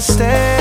Stay.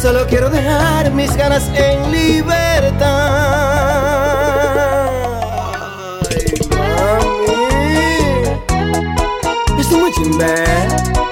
Solo quiero dejar mis ganas en libertad. Mami. Muy.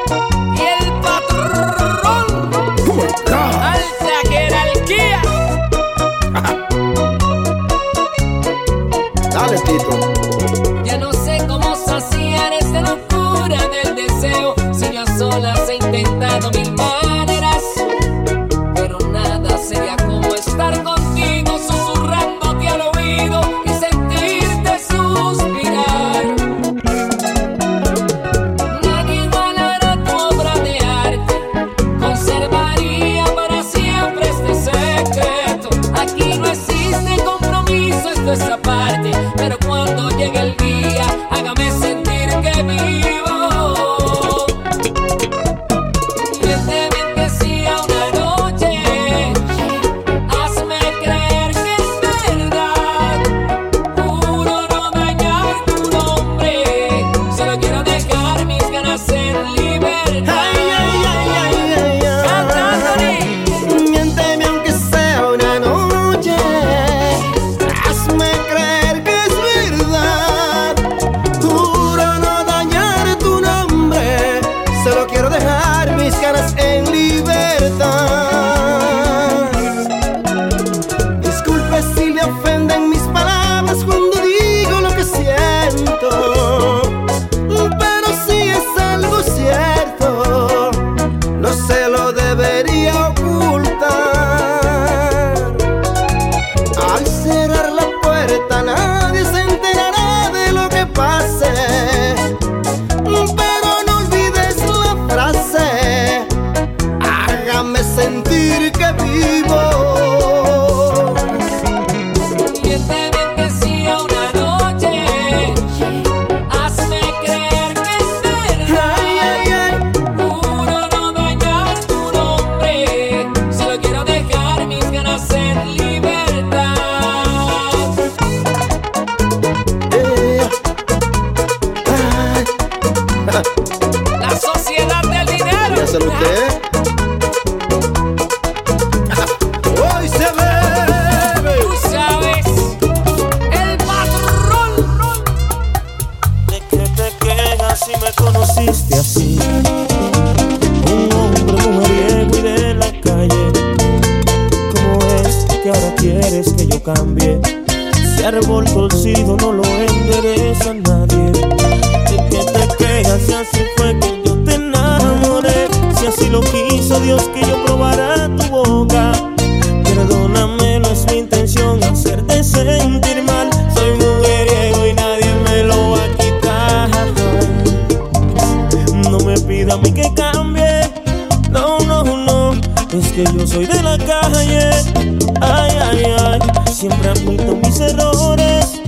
Admito mis errores.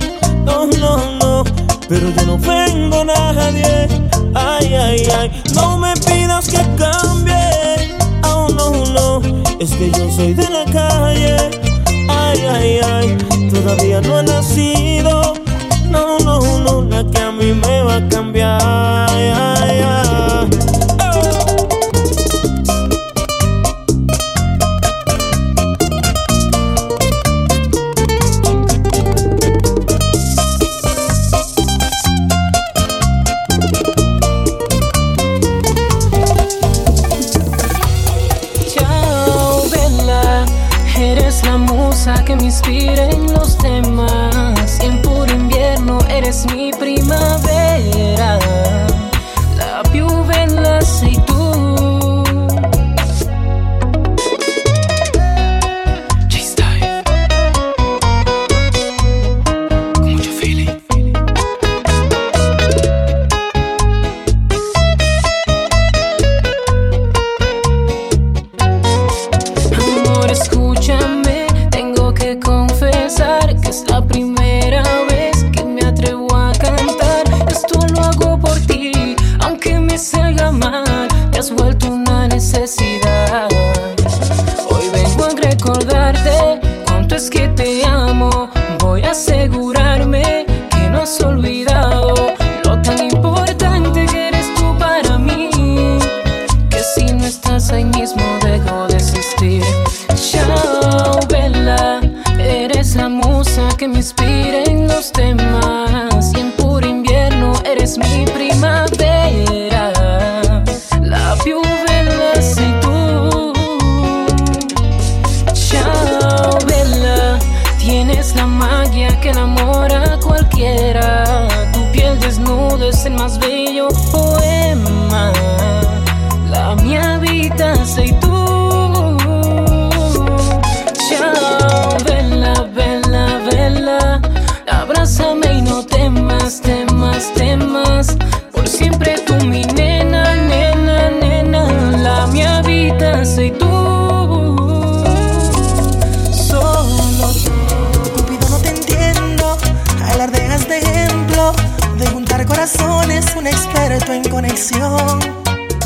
No, no, no. Pero yo no a nadie. Ay, ay, ay. No me pidas que cambie. Oh, no, no. Es que yo soy de la calle. Ay, ay, ay. Todavía no ha nacido. No, no, no. La que a mí me va a cambiar. Ay, ay, ay.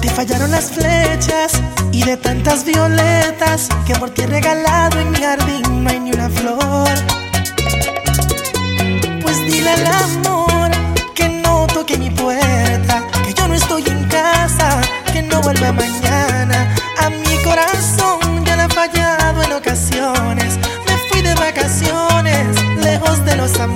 Te fallaron las flechas Y de tantas violetas Que por ti he regalado en mi jardín No hay ni una flor. Pues dile al amor Que no toque mi puerta Que yo no estoy en casa Que no vuelva mañana. A mi corazón ya le ha fallado en ocasiones Me fui de vacaciones Lejos de los amores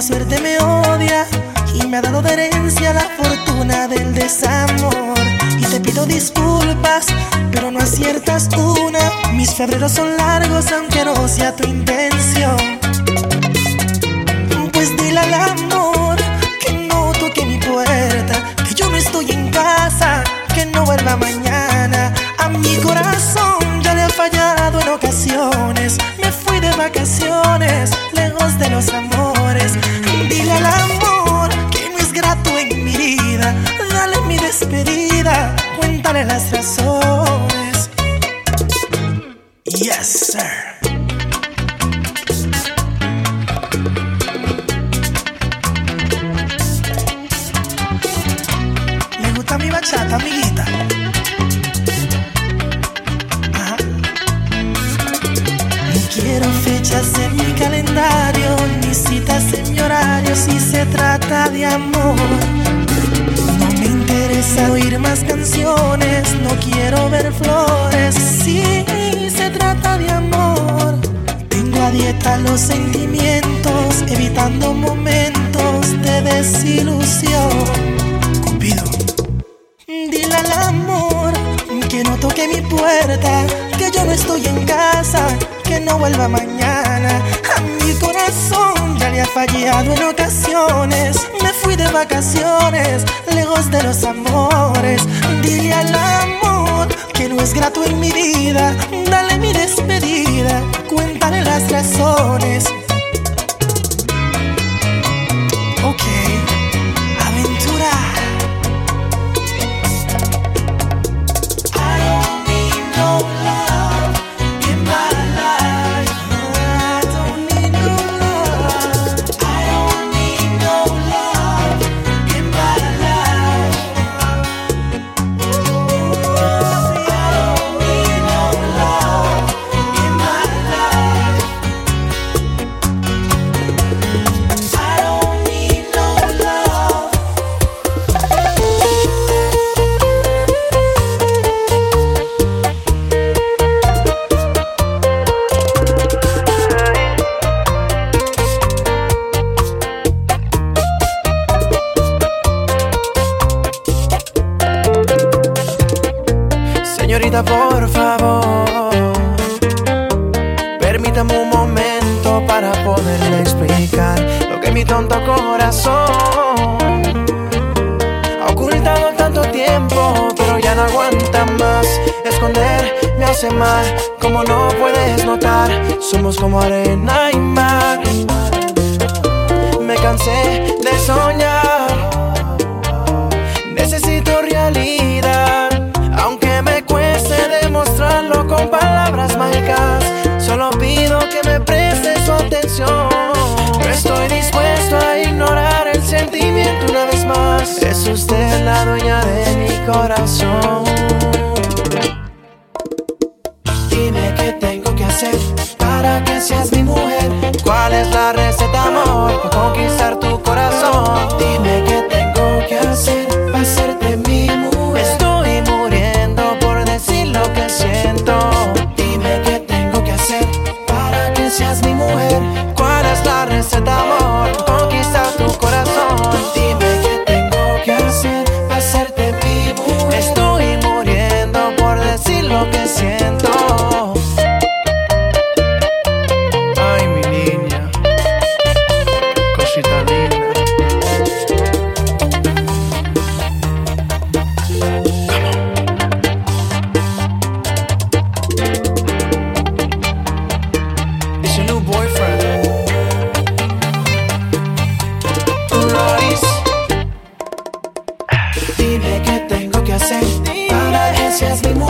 la suerte me odia y me ha dado de herencia la fortuna del desamor. Y te pido disculpas, pero no aciertas una. Mis febreros son largos aunque no sea tu intención. Pues dile al amor que no toque mi puerta, que yo no estoy en casa, que no vuelva mañana. A mi corazón ya le ha fallado en ocasiones. Me fui de vacaciones, lejos de los amores. Al amor que no es grato en mi vida. Dale mi despedida, cuéntale las razones. Yes, trata de amor. No me interesa oír más canciones, no quiero ver flores. Si sí, se trata de amor, tengo a dieta los sentimientos, evitando momentos de desilusión. Cupido, dile al amor que no toque mi puerta, que yo no estoy en casa, que no vuelva mañana ya le ha fallado en ocasiones. Me fui de vacaciones, lejos de los amores. Dile al amor que no es grato en mi vida. Dale mi despedida, cuéntale las razones. Okay. que me preste su atención. No estoy dispuesto a ignorar el sentimiento una vez más. Es usted la dueña de mi corazón. Dime qué tengo que hacer para que seas mi mujer. ¿Cuál es la receta, amor, para conquistarte? sentir. Para que seas mi mujer.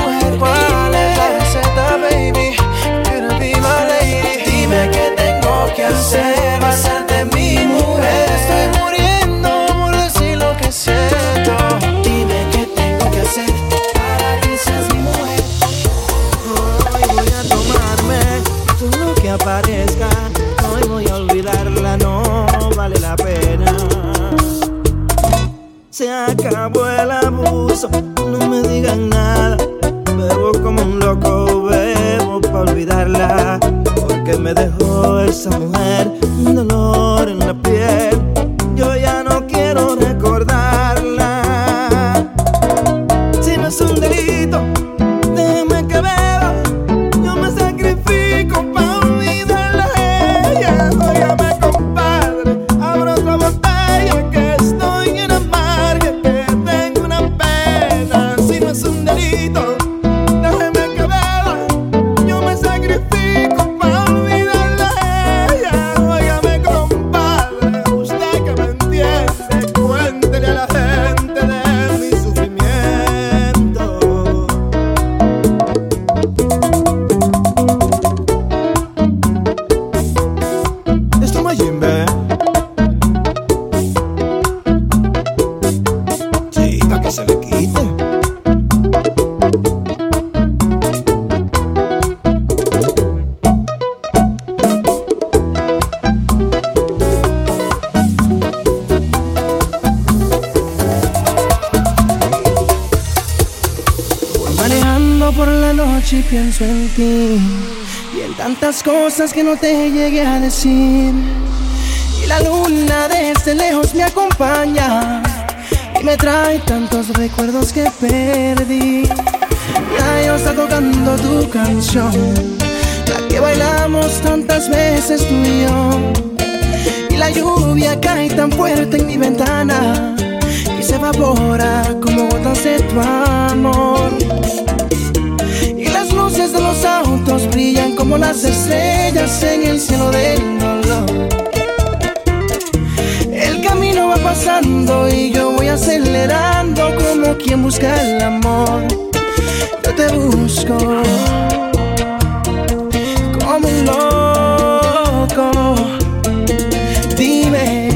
Pienso en ti y en tantas cosas que no te llegué a decir. Y la luna desde lejos me acompaña y me trae tantos recuerdos que perdí. Ya está tocando tu canción, la que bailamos tantas veces tú y yo. Y la lluvia cae tan fuerte en mi ventana y se evapora como gotas de tu amor. De los autos brillan como las estrellas en el cielo del dolor. El camino va pasando y yo voy acelerando como quien busca el amor. Yo te busco como un loco. Dime,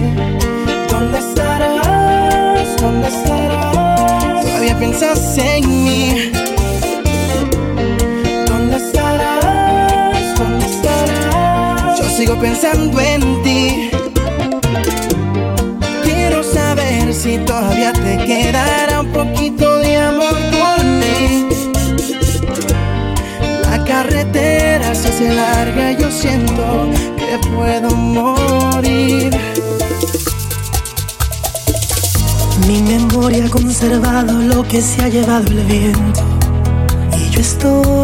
¿dónde estarás? ¿Dónde estarás? Todavía piensas en pensando en ti. Quiero saber si todavía te quedará un poquito de amor por mí. La carretera se hace larga y yo siento que puedo morir. Mi memoria ha conservado lo que se ha llevado el viento. Y yo estoy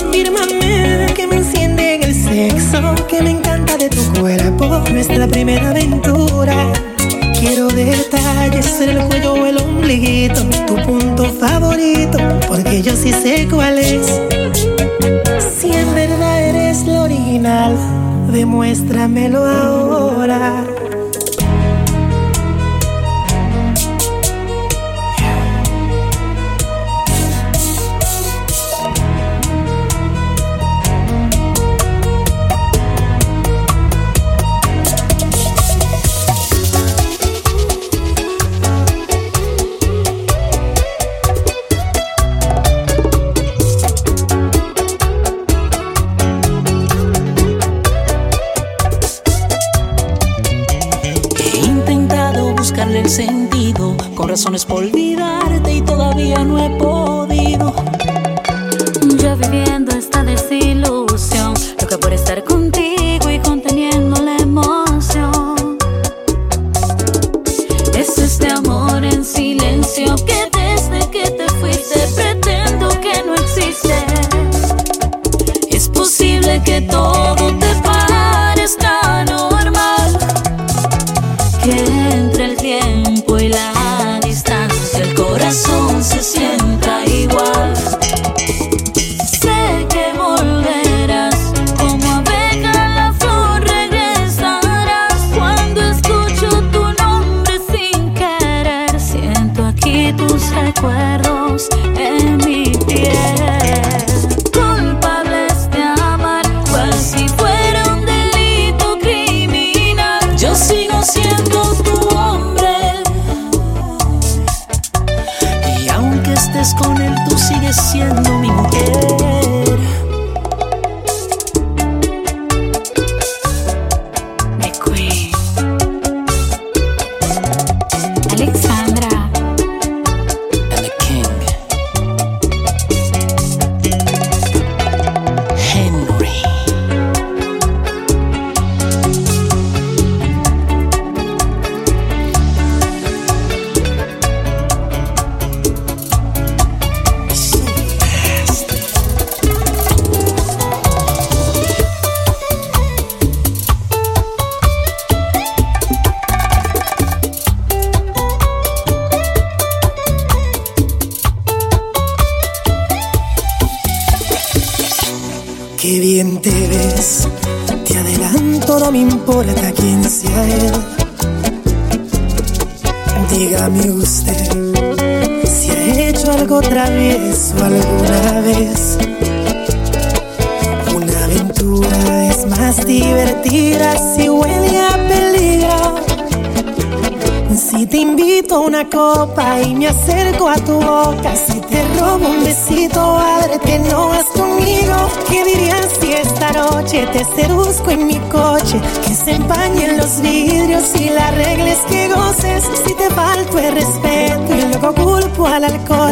Que me enciende en el sexo, que me encanta de tu cuerpo, nuestra primera aventura. Quiero detalles en el cuello o el ombliguito, tu punto favorito, porque yo sí sé cuál es. Si en verdad eres lo original, demuéstramelo ahora. copa y me acerco a tu boca. Si te robo un besito, ábrete, no vas conmigo. ¿Qué dirías si esta noche te seduzco en mi coche? Que se empañen los vidrios y la regla es que goces. Si te falto el respeto y luego culpo al alcohol.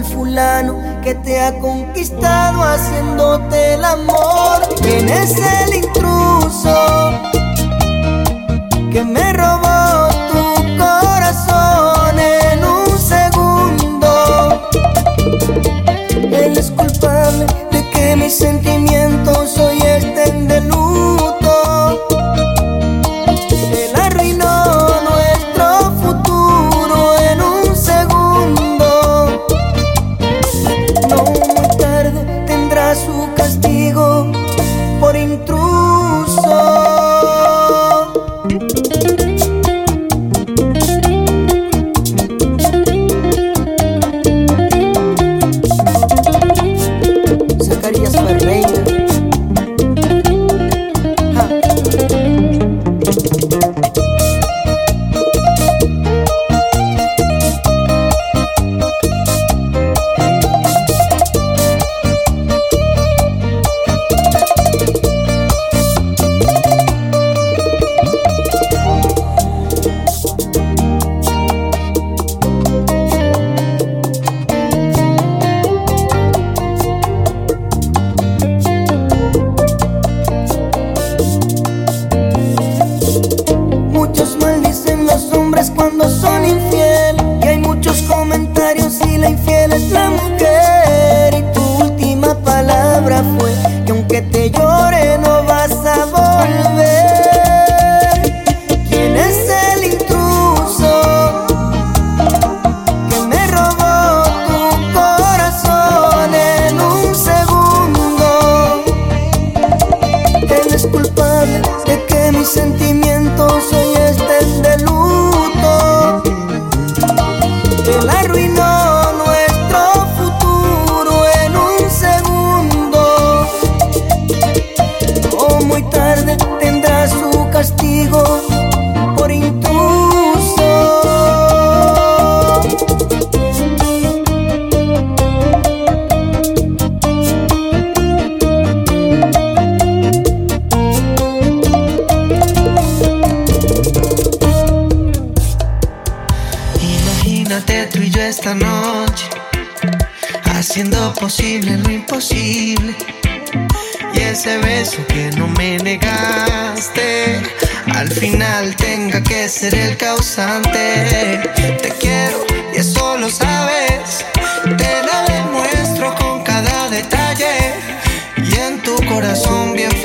al fulano que te ha conquistado haciéndote el amor. ¿Quién es el intruso que me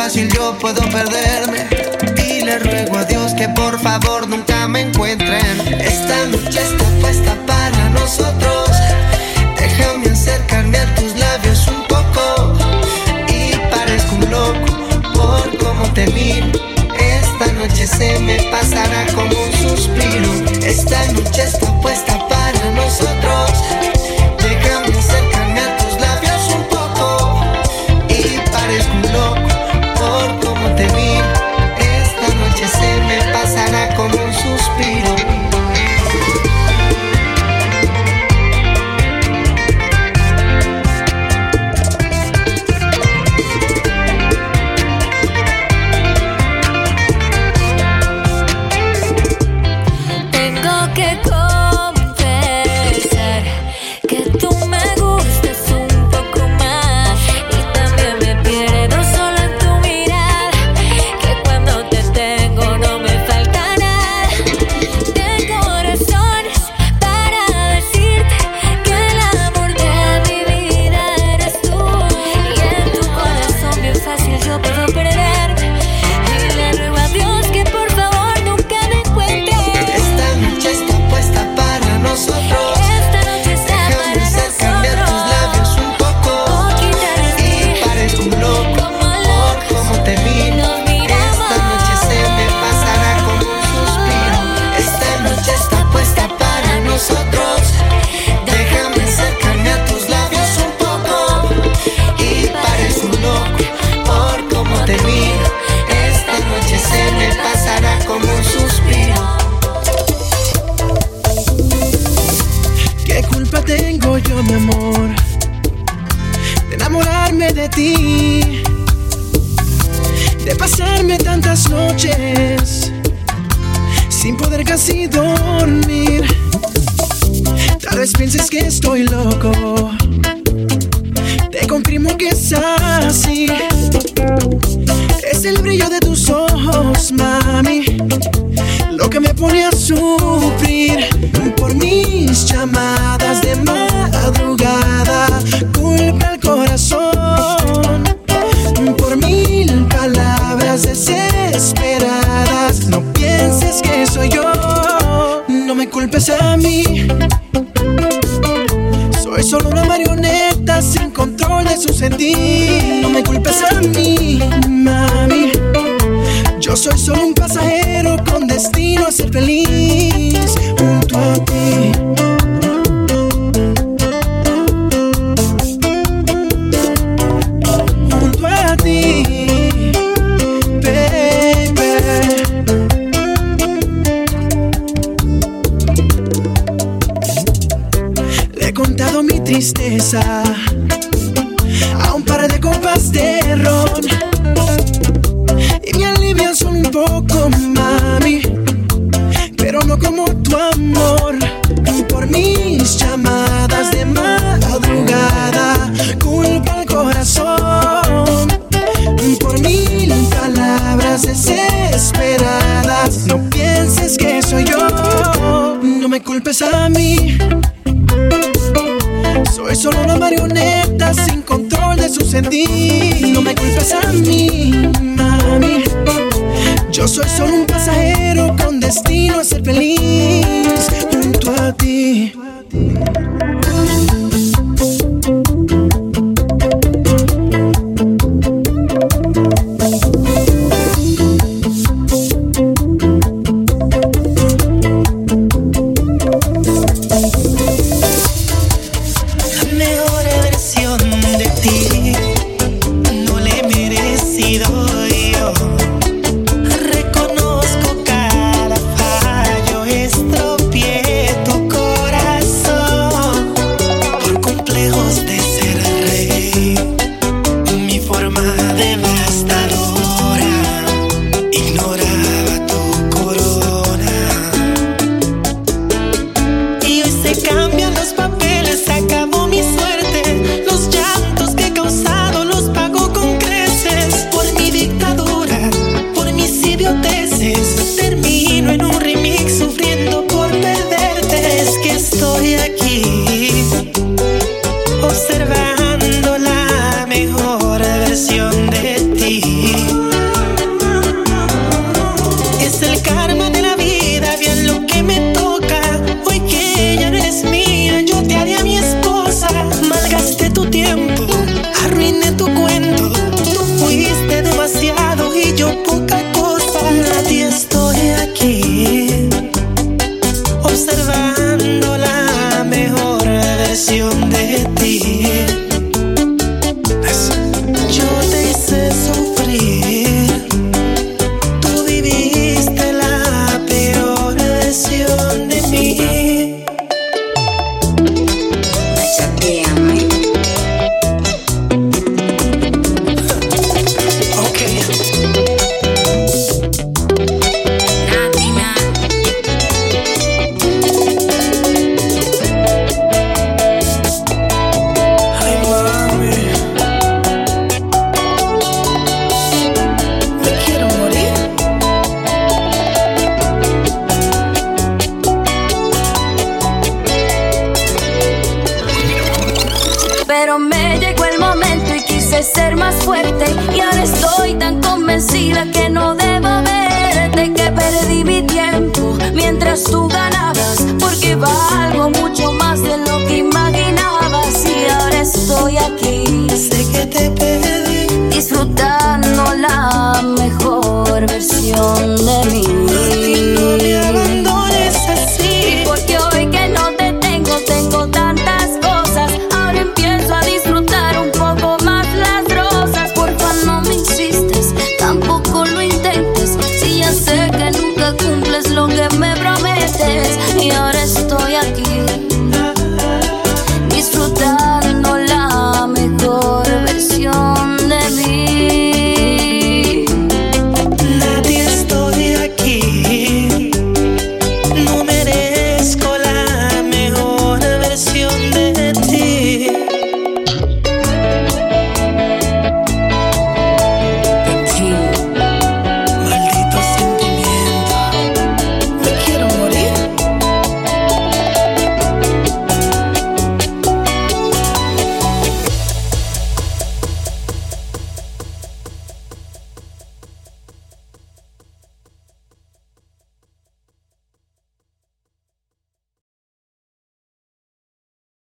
fácil yo puedo perderme. Y le ruego a Dios que por favor nunca me encuentren. Esta noche está puesta para nosotros. vez pienses que estoy loco. Te confirmo que es así. Es el brillo de tus ojos, mami. Lo que me pone a sufrir por mis llamadas de madrugada. Culpa al corazón por mil palabras desesperadas. No pienses que soy yo. No me culpes a mí Jesús en ti. No me culpes a mí, mami. Yo soy solo un No me culpes a mí, mami. Yo soy solo un